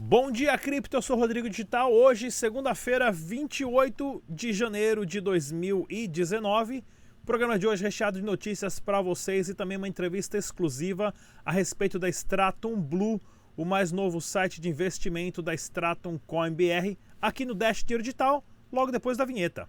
Bom dia, cripto. Eu sou Rodrigo Digital. Hoje, segunda-feira, 28 de janeiro de 2019. O programa de hoje recheado de notícias para vocês e também uma entrevista exclusiva a respeito da Stratum Blue, o mais novo site de investimento da Stratum Coin BR, aqui no Dash Digital, logo depois da vinheta.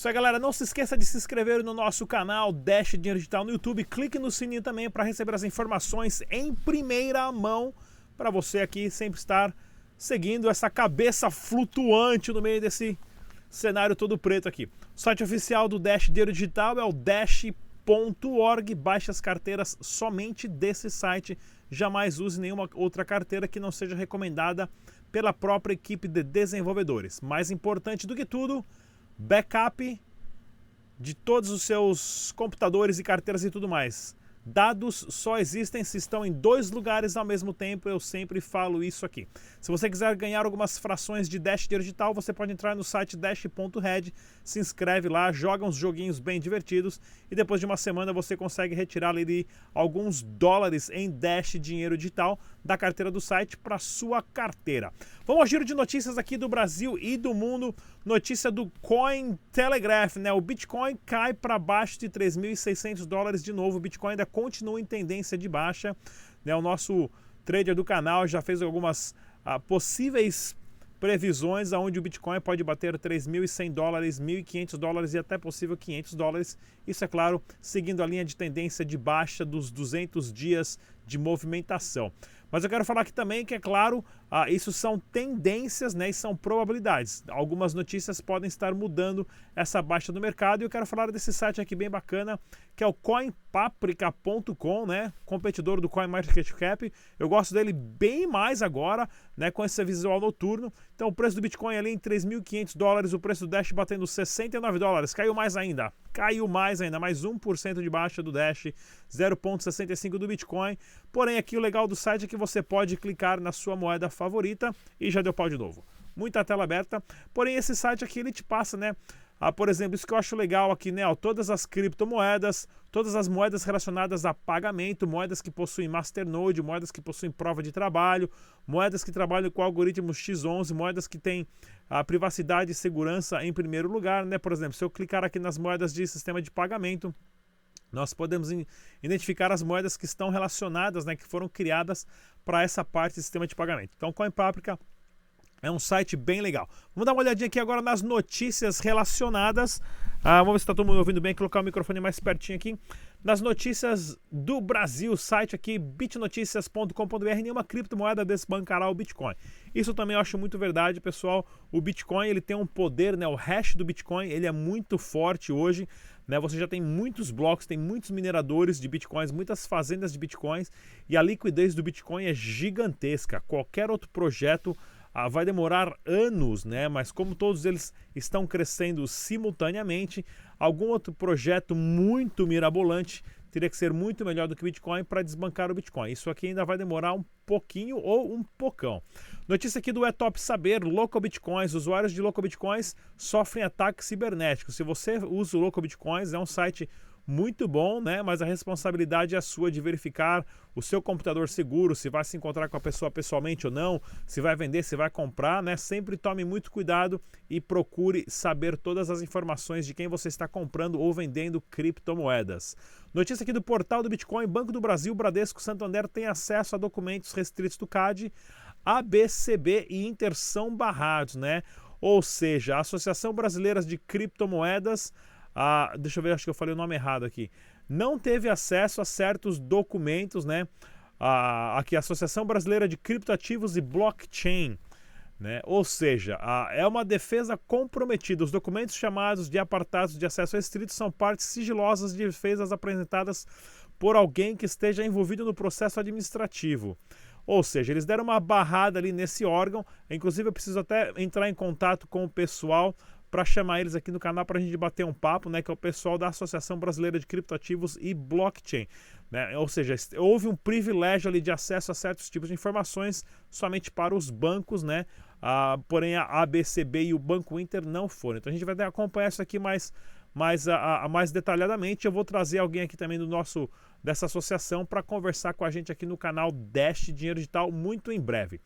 Isso aí, galera. Não se esqueça de se inscrever no nosso canal Dash Dinheiro Digital no YouTube. Clique no sininho também para receber as informações em primeira mão para você aqui sempre estar seguindo essa cabeça flutuante no meio desse cenário todo preto aqui. O site oficial do Dash Dinheiro Digital é o dash.org. Baixe as carteiras somente desse site. Jamais use nenhuma outra carteira que não seja recomendada pela própria equipe de desenvolvedores. Mais importante do que tudo, backup de todos os seus computadores e carteiras e tudo mais. Dados só existem se estão em dois lugares ao mesmo tempo, eu sempre falo isso aqui. Se você quiser ganhar algumas frações de Dash digital, você pode entrar no site dash.red, se inscreve lá, joga uns joguinhos bem divertidos e depois de uma semana você consegue retirar ali alguns dólares em Dash dinheiro digital da carteira do site para sua carteira. Vamos ao giro de notícias aqui do Brasil e do mundo. Notícia do Coin Telegraph, né? O Bitcoin cai para baixo de 3.600 dólares de novo. O Bitcoin ainda continua em tendência de baixa. Né? O nosso trader do canal já fez algumas ah, possíveis previsões aonde o Bitcoin pode bater 3.100 dólares, 1.500 dólares e até possível 500 dólares. Isso é claro, seguindo a linha de tendência de baixa dos 200 dias de movimentação. Mas eu quero falar aqui também que, é claro, ah, isso são tendências né, e são probabilidades. Algumas notícias podem estar mudando essa baixa do mercado e eu quero falar desse site aqui bem bacana, que é o coinpaprika.com, né, competidor do CoinMarketCap. Eu gosto dele bem mais agora, né, com esse visual noturno. Então o preço do Bitcoin ali em 3.500 dólares, o preço do Dash batendo 69 dólares, caiu mais ainda. Caiu mais ainda, mais 1% de baixa do Dash, 0.65 do Bitcoin. Porém, aqui o legal do site é que você pode clicar na sua moeda favorita e já deu pau de novo. Muita tela aberta. Porém, esse site aqui ele te passa, né? Ah, por exemplo, isso que eu acho legal aqui, né? Ó, todas as criptomoedas, todas as moedas relacionadas a pagamento, moedas que possuem masternode, moedas que possuem prova de trabalho, moedas que trabalham com algoritmos X11, moedas que têm a privacidade e segurança em primeiro lugar, né? Por exemplo, se eu clicar aqui nas moedas de sistema de pagamento, nós podemos identificar as moedas que estão relacionadas, né, que foram criadas para essa parte do sistema de pagamento. Então, CoinPaprika é um site bem legal. Vamos dar uma olhadinha aqui agora nas notícias relacionadas. Ah, vamos ver se está todo mundo ouvindo bem. Colocar o microfone mais pertinho aqui. Nas notícias do Brasil, site aqui bitnoticias.com.br, nenhuma criptomoeda desbancará o Bitcoin. Isso também eu acho muito verdade, pessoal. O Bitcoin ele tem um poder, né? O hash do Bitcoin ele é muito forte hoje. Né? Você já tem muitos blocos, tem muitos mineradores de bitcoins, muitas fazendas de bitcoins e a liquidez do Bitcoin é gigantesca. Qualquer outro projeto ah, vai demorar anos, né? Mas como todos eles estão crescendo simultaneamente, algum outro projeto muito mirabolante teria que ser muito melhor do que o Bitcoin para desbancar o Bitcoin. Isso aqui ainda vai demorar um pouquinho ou um pocão. Notícia aqui do É Top Saber, Local Bitcoins, usuários de Local Bitcoins sofrem ataques cibernéticos. Se você usa o Local Bitcoins, é um site muito bom, né? Mas a responsabilidade é sua de verificar o seu computador seguro, se vai se encontrar com a pessoa pessoalmente ou não, se vai vender, se vai comprar, né? Sempre tome muito cuidado e procure saber todas as informações de quem você está comprando ou vendendo criptomoedas. Notícia aqui do portal do Bitcoin: Banco do Brasil, Bradesco, Santander tem acesso a documentos restritos do CAD, ABCB e Inter são barrados, né? Ou seja, a Associação Brasileira de Criptomoedas a, deixa eu ver, acho que eu falei o nome errado aqui, não teve acesso a certos documentos, né? A, aqui, a Associação Brasileira de Criptoativos e Blockchain. Né? Ou seja, a, é uma defesa comprometida. Os documentos chamados de apartados de acesso restrito são partes sigilosas de defesas apresentadas por alguém que esteja envolvido no processo administrativo. Ou seja, eles deram uma barrada ali nesse órgão. Inclusive, eu preciso até entrar em contato com o pessoal para chamar eles aqui no canal para a gente bater um papo, né? Que é o pessoal da Associação Brasileira de Criptoativos e Blockchain. Né? Ou seja, houve um privilégio ali de acesso a certos tipos de informações somente para os bancos, né? Ah, porém, a ABCB e o Banco Inter não foram. Então a gente vai acompanhar isso aqui mais, mais, a, a, mais detalhadamente. Eu vou trazer alguém aqui também do nosso dessa associação para conversar com a gente aqui no canal Dash Dinheiro Digital muito em breve.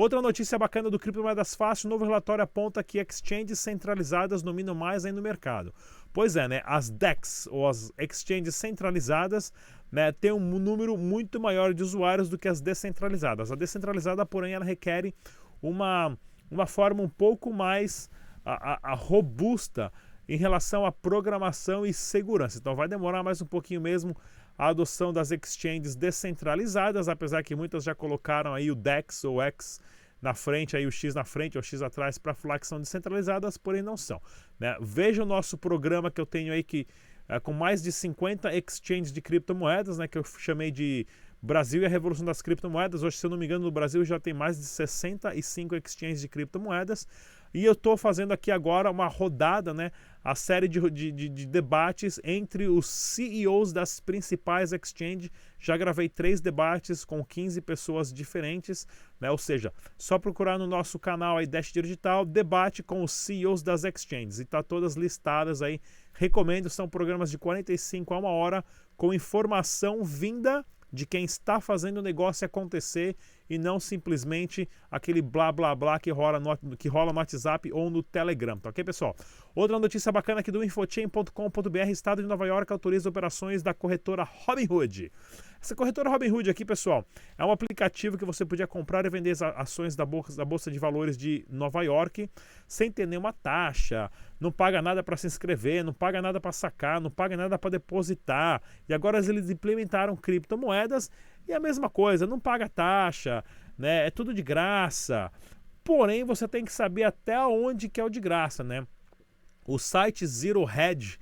Outra notícia bacana do Criptomoedas Fácil, novo relatório aponta que exchanges centralizadas dominam mais ainda no mercado. Pois é, né? As DEX, ou as exchanges centralizadas, né, têm um número muito maior de usuários do que as descentralizadas. A descentralizada, porém, ela requer uma, uma forma um pouco mais a, a, a robusta em relação à programação e segurança. Então vai demorar mais um pouquinho mesmo a adoção das exchanges descentralizadas, apesar que muitas já colocaram aí o DEX ou X na frente, aí o X na frente ou X atrás para falar que são descentralizadas, porém não são. Né? Veja o nosso programa que eu tenho aí que é, com mais de 50 exchanges de criptomoedas, né, que eu chamei de Brasil e a Revolução das Criptomoedas. Hoje, se eu não me engano, no Brasil já tem mais de 65 exchanges de criptomoedas. E eu estou fazendo aqui agora uma rodada, né? A série de, de, de, debates entre os CEOs das principais exchanges. Já gravei três debates com 15 pessoas diferentes, né? Ou seja, só procurar no nosso canal aí Dash Digital, debate com os CEOs das exchanges. E tá todas listadas aí. Recomendo, são programas de 45 a uma hora com informação vinda de quem está fazendo o negócio acontecer e não simplesmente aquele blá blá blá que rola no, que rola no WhatsApp ou no Telegram, tá ok, pessoal? Outra notícia bacana aqui do infochain.com.br, Estado de Nova York autoriza operações da corretora Robinhood. Essa corretora Robinhood aqui, pessoal, é um aplicativo que você podia comprar e vender as ações da bolsa, da bolsa de valores de Nova York sem ter nenhuma taxa, não paga nada para se inscrever, não paga nada para sacar, não paga nada para depositar. E agora eles implementaram criptomoedas e a mesma coisa, não paga taxa, né? É tudo de graça. Porém, você tem que saber até onde que é o de graça, né? O site Zero Hedge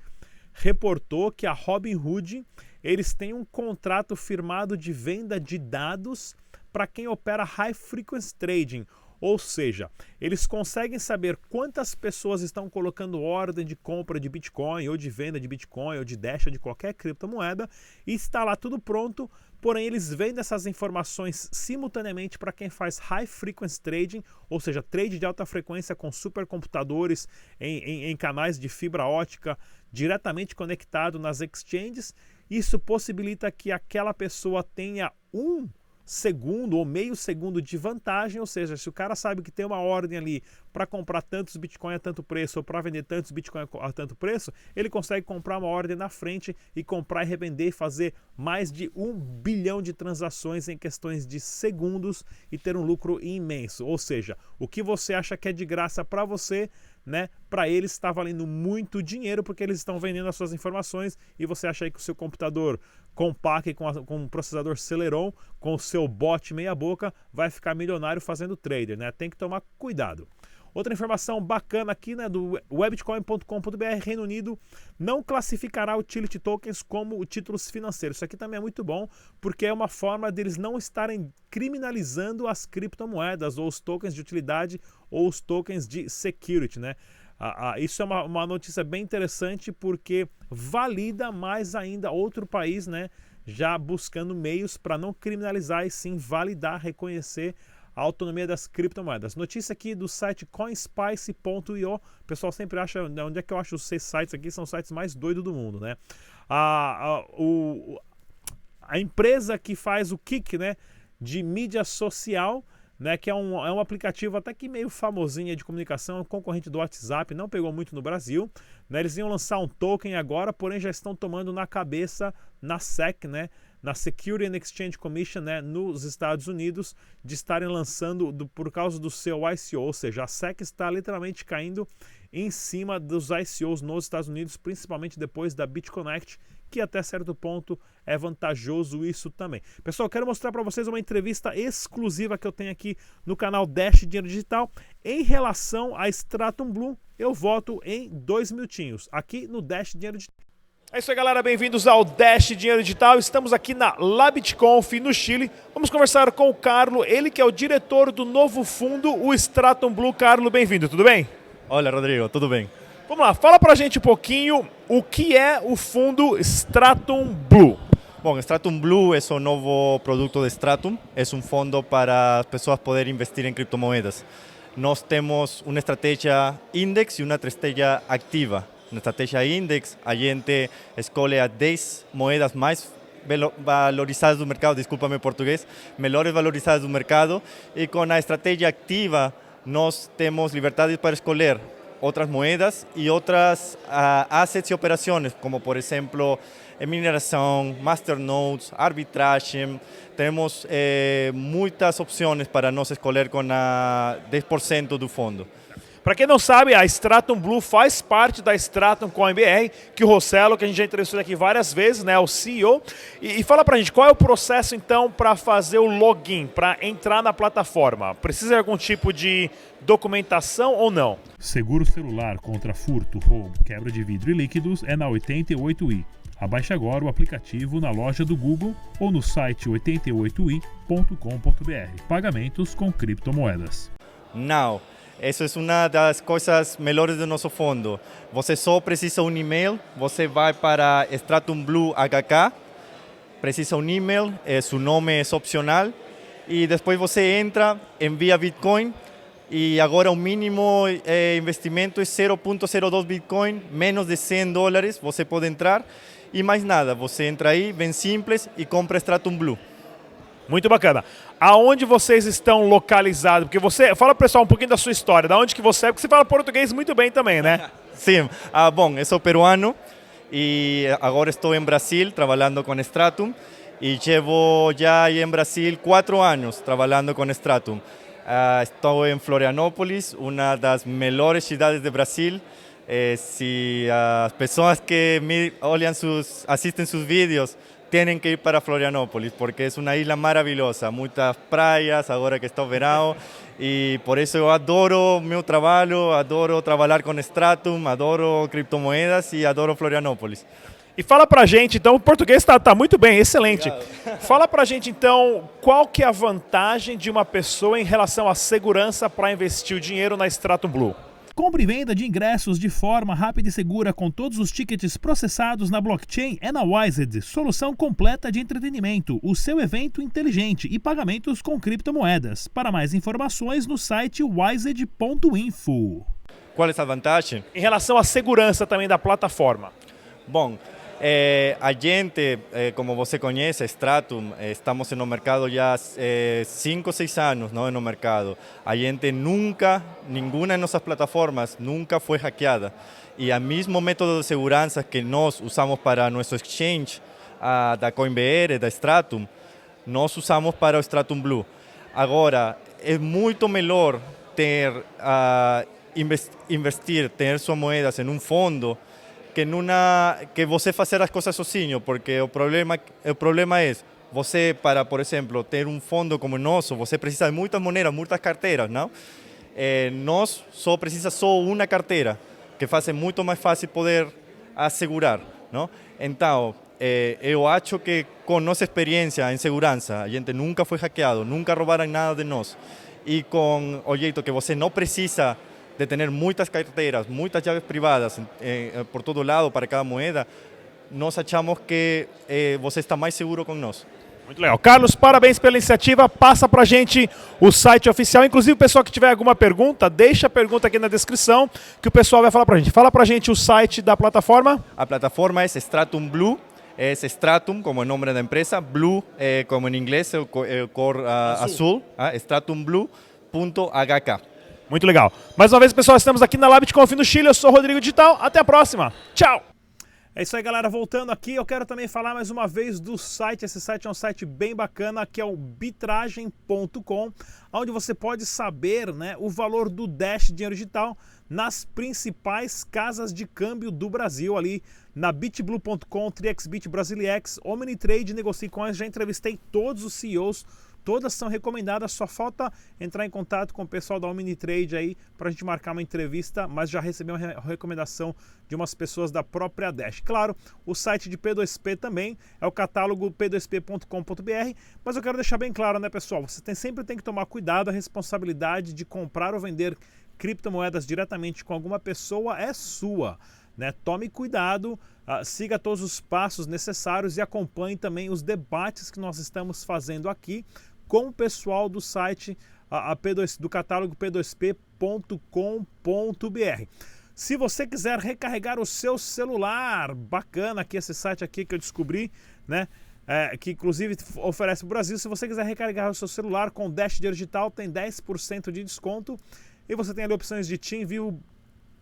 reportou que a Robinhood eles têm um contrato firmado de venda de dados para quem opera high frequency trading, ou seja, eles conseguem saber quantas pessoas estão colocando ordem de compra de Bitcoin, ou de venda de Bitcoin, ou de Dash, ou de qualquer criptomoeda, e está lá tudo pronto. Porém, eles vendem essas informações simultaneamente para quem faz high frequency trading, ou seja, trade de alta frequência com supercomputadores em, em, em canais de fibra ótica diretamente conectado nas exchanges isso possibilita que aquela pessoa tenha um segundo ou meio segundo de vantagem, ou seja, se o cara sabe que tem uma ordem ali para comprar tantos Bitcoin a tanto preço ou para vender tantos Bitcoin a tanto preço, ele consegue comprar uma ordem na frente e comprar e revender e fazer mais de um bilhão de transações em questões de segundos e ter um lucro imenso. Ou seja, o que você acha que é de graça para você né? Para eles está valendo muito dinheiro porque eles estão vendendo as suas informações e você acha aí que o seu computador compacto com, a, com um processador Celeron, com o seu bot meia boca, vai ficar milionário fazendo trader, né? Tem que tomar cuidado. Outra informação bacana aqui né, do webcoin.com.br, Reino Unido não classificará utility tokens como títulos financeiros. Isso aqui também é muito bom, porque é uma forma deles não estarem criminalizando as criptomoedas, ou os tokens de utilidade, ou os tokens de security, né? Ah, ah, isso é uma, uma notícia bem interessante porque valida mais ainda outro país, né? Já buscando meios para não criminalizar e sim validar, reconhecer a autonomia das criptomoedas. Notícia aqui do site coinspice.io. O pessoal sempre acha onde é que eu acho os seis sites aqui, são os sites mais doidos do mundo, né? A, a, o, a empresa que faz o Kik, né? De mídia social, né, que é um, é um aplicativo até que meio famosinho de comunicação, concorrente do WhatsApp, não pegou muito no Brasil. Né, eles iam lançar um token agora, porém já estão tomando na cabeça na SEC, né, na Security and Exchange Commission né, nos Estados Unidos de estarem lançando do, por causa do seu ICO, ou seja, a SEC está literalmente caindo em cima dos ICOs nos Estados Unidos, principalmente depois da BitConnect, que até certo ponto é vantajoso isso também. Pessoal, quero mostrar para vocês uma entrevista exclusiva que eu tenho aqui no canal Dash Dinheiro Digital em relação a Stratum Bloom. Eu voto em dois minutinhos aqui no Dash Dinheiro Digital. É isso aí, galera. Bem-vindos ao Dash Dinheiro Digital. Estamos aqui na LabitConf, no Chile. Vamos conversar com o Carlo, ele que é o diretor do novo fundo, o Stratum Blue. Carlo, bem-vindo, tudo bem? Olá, Rodrigo, tudo bem? Vamos lá, fala pra gente um pouquinho o que é o fundo Stratum Blue. Bom, Stratum Blue é o novo produto de Stratum, é um fundo para as pessoas poderem investir em criptomoedas. Nós temos uma estratégia index e uma estratégia ativa. Na estratégia index, a gente escolhe as 10 moedas mais valorizadas do mercado, desculpa meu português, melhores valorizadas do mercado, e com a estratégia ativa, nós temos liberdade para escolher otras moedas y otras uh, assets y operaciones, como por ejemplo mineración, masternodes, arbitrage. Tenemos eh, muitas opções para nós escolher com a 10% do fundo. Para quem não sabe, a Stratum Blue faz parte da Stratum com a MBR, que o Rossello, que a gente já entrevistou aqui várias vezes, né, o CEO. E, e fala para a gente, qual é o processo então para fazer o login, para entrar na plataforma? Precisa de algum tipo de documentação ou não? Seguro celular contra furto, roubo, quebra de vidro e líquidos é na 88i. Abaixe agora o aplicativo na loja do Google ou no site 88i.com.br. Pagamentos com criptomoedas. Now. Isso é uma das coisas melhores do nosso fundo. Você só precisa um e-mail, você vai para Stratum Blue HK, precisa um e-mail, é, seu nome é opcional, e depois você entra, envia Bitcoin, e agora o mínimo é, investimento é 0.02 Bitcoin, menos de 100 dólares, você pode entrar, e mais nada, você entra aí, bem simples, e compra Stratum Blue. Muito bacana. Aonde vocês estão localizados? Porque você. Fala pessoal um pouquinho da sua história, da onde que você é, porque você fala português muito bem também, né? Sim. Ah, bom, eu sou peruano e agora estou em Brasil trabalhando com Stratum e llevo já em Brasil quatro anos trabalhando com Stratum. Ah, estou em Florianópolis, uma das melhores cidades de Brasil. Eh, se as pessoas que me olham sus, assistem seus vídeos tienen que ir para Florianópolis porque es una isla maravillosa, muchas playas, ahora que está verano, y por eso yo adoro mi trabajo, adoro trabalhar com Stratum, adoro criptomoedas e adoro Florianópolis. E fala pra gente, então, o português está tá muito bem, excelente. Obrigado. Fala pra gente, então, qual que é a vantagem de uma pessoa em relação à segurança para investir o dinheiro na Stratum Blue? Compra e venda de ingressos de forma rápida e segura com todos os tickets processados na blockchain é na Wised, solução completa de entretenimento, o seu evento inteligente e pagamentos com criptomoedas. Para mais informações no site wised.info. Qual é a vantagem? Em relação à segurança também da plataforma. Bom, Eh, a gente, eh, como você conhece, Stratum, eh, estamos no mercado já eh, cinco, seis anos ¿no? no mercado. A gente nunca, nenhuma de nossas plataformas nunca foi hackeada. E o mesmo método de segurança que nós usamos para nosso exchange, a, da CoinBR, da Stratum, nós usamos para Stratum Blue. Agora, é muito melhor ter, uh, investir, ter suas moedas em um fundo que numa que você fazer as coisas sozinho, porque o problema o problema é você para, por exemplo, ter um fundo como o nosso, você precisa de muitas moedas, muitas carteiras, não? Eh, nós só precisa só uma que faz muito mais fácil poder assegurar, não? Então, eh, eu acho que com nossa experiência em segurança, a gente nunca foi hackeado, nunca roubaram nada de nós. E com o que você não precisa de tener muchas carteras, muchas llaves privadas eh, por todo lado para cada moeda, nós achamos que eh, você está mais seguro com nós. Muito legal. Carlos, parabéns pela iniciativa. Passa para a gente o site oficial. Inclusive, o pessoal que tiver alguma pergunta, deixa a pergunta aqui na descrição que o pessoal vai falar para a gente. Fala para a gente o site da plataforma. A plataforma é Stratum Blue. É Stratum, como o nome da empresa. Blue, eh, como em inglês, é é cor uh, azul. azul ah, stratumblue.hk. Muito legal. Mais uma vez, pessoal, estamos aqui na Lab de Confim no Chile. Eu sou o Rodrigo Digital. Até a próxima. Tchau! É isso aí, galera. Voltando aqui, eu quero também falar mais uma vez do site. Esse site é um site bem bacana, que é o bitragem.com, onde você pode saber né, o valor do Dash Dinheiro Digital nas principais casas de câmbio do Brasil, ali na bitblue.com, TriXBit, Brasiliex, Omnitrade, Negocie Coins. Já entrevistei todos os CEOs Todas são recomendadas, só falta entrar em contato com o pessoal da Omnitrade aí para a gente marcar uma entrevista, mas já recebi uma recomendação de umas pessoas da própria Dash. Claro, o site de P2P também é o catálogo p2p.com.br, mas eu quero deixar bem claro, né, pessoal? Você tem, sempre tem que tomar cuidado, a responsabilidade de comprar ou vender criptomoedas diretamente com alguma pessoa é sua. Né? Tome cuidado, uh, siga todos os passos necessários e acompanhe também os debates que nós estamos fazendo aqui com o pessoal do site uh, P2, do catálogo p2p.com.br. Se você quiser recarregar o seu celular, bacana aqui esse site aqui que eu descobri, né? É, que inclusive oferece o Brasil. Se você quiser recarregar o seu celular com Dash Digital, tem 10% de desconto. E você tem ali opções de Team Vivo,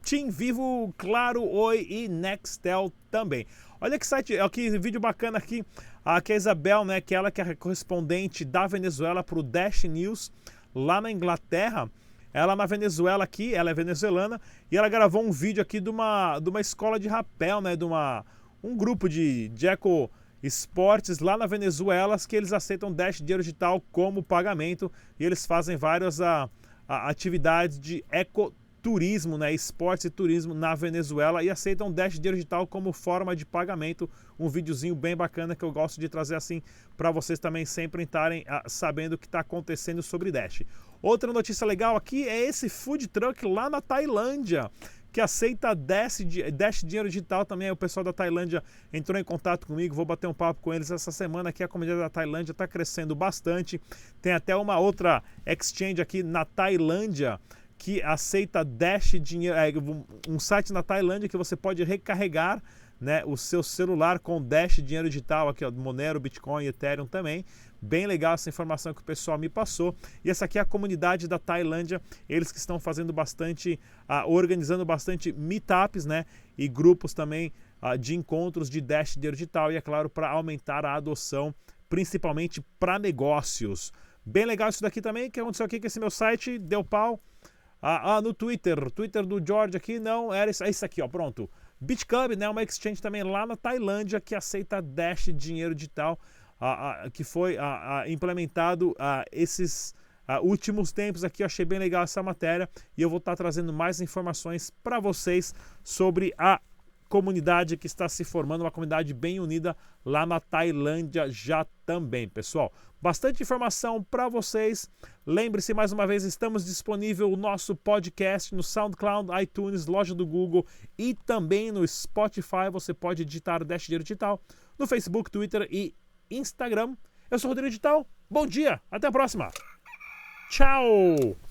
Team Vivo, Claro, Oi e Nextel também. Olha que site, que vídeo bacana aqui. Aqui a Isabel, né, que ela que é correspondente da Venezuela para o Dash News lá na Inglaterra. Ela na Venezuela aqui, ela é venezuelana, e ela gravou um vídeo aqui de uma, de uma escola de rapel, né? De uma, um grupo de, de eco esportes lá na Venezuela que eles aceitam Dash dinheiro digital como pagamento e eles fazem várias a, ah, a, atividades de ecoturismo, né, esportes e turismo na Venezuela e aceitam Dash dinheiro digital como forma de pagamento. Um videozinho bem bacana que eu gosto de trazer assim para vocês também sempre estarem ah, sabendo o que está acontecendo sobre Dash. Outra notícia legal aqui é esse food truck lá na Tailândia, que aceita Dash, Dash Dinheiro Digital também. O pessoal da Tailândia entrou em contato comigo, vou bater um papo com eles essa semana aqui. A comunidade da Tailândia está crescendo bastante. Tem até uma outra exchange aqui na Tailândia que aceita Dash Dinheiro, é, um site na Tailândia que você pode recarregar né, o seu celular com Dash Dinheiro Digital, aqui ó, Monero, Bitcoin, Ethereum também. Bem legal essa informação que o pessoal me passou. E essa aqui é a comunidade da Tailândia, eles que estão fazendo bastante, uh, organizando bastante meetups, né? E grupos também uh, de encontros de Dash digital. E é claro, para aumentar a adoção, principalmente para negócios. Bem legal isso daqui também. Que aconteceu aqui com esse meu site? Deu pau. Ah, ah, no Twitter, Twitter do George aqui, não, era isso, é isso aqui, ó, pronto. BitClub, né, uma exchange também lá na Tailândia que aceita Dash dinheiro digital que foi implementado esses últimos tempos aqui. Eu achei bem legal essa matéria e eu vou estar trazendo mais informações para vocês sobre a comunidade que está se formando, uma comunidade bem unida lá na Tailândia já também, pessoal. Bastante informação para vocês. Lembre-se mais uma vez, estamos disponível o nosso podcast no SoundCloud, iTunes, loja do Google e também no Spotify. Você pode digitar Dash Dinheiro Digital no Facebook, Twitter e Instagram. Eu sou Rodrigo Digital. Bom dia, até a próxima. Tchau!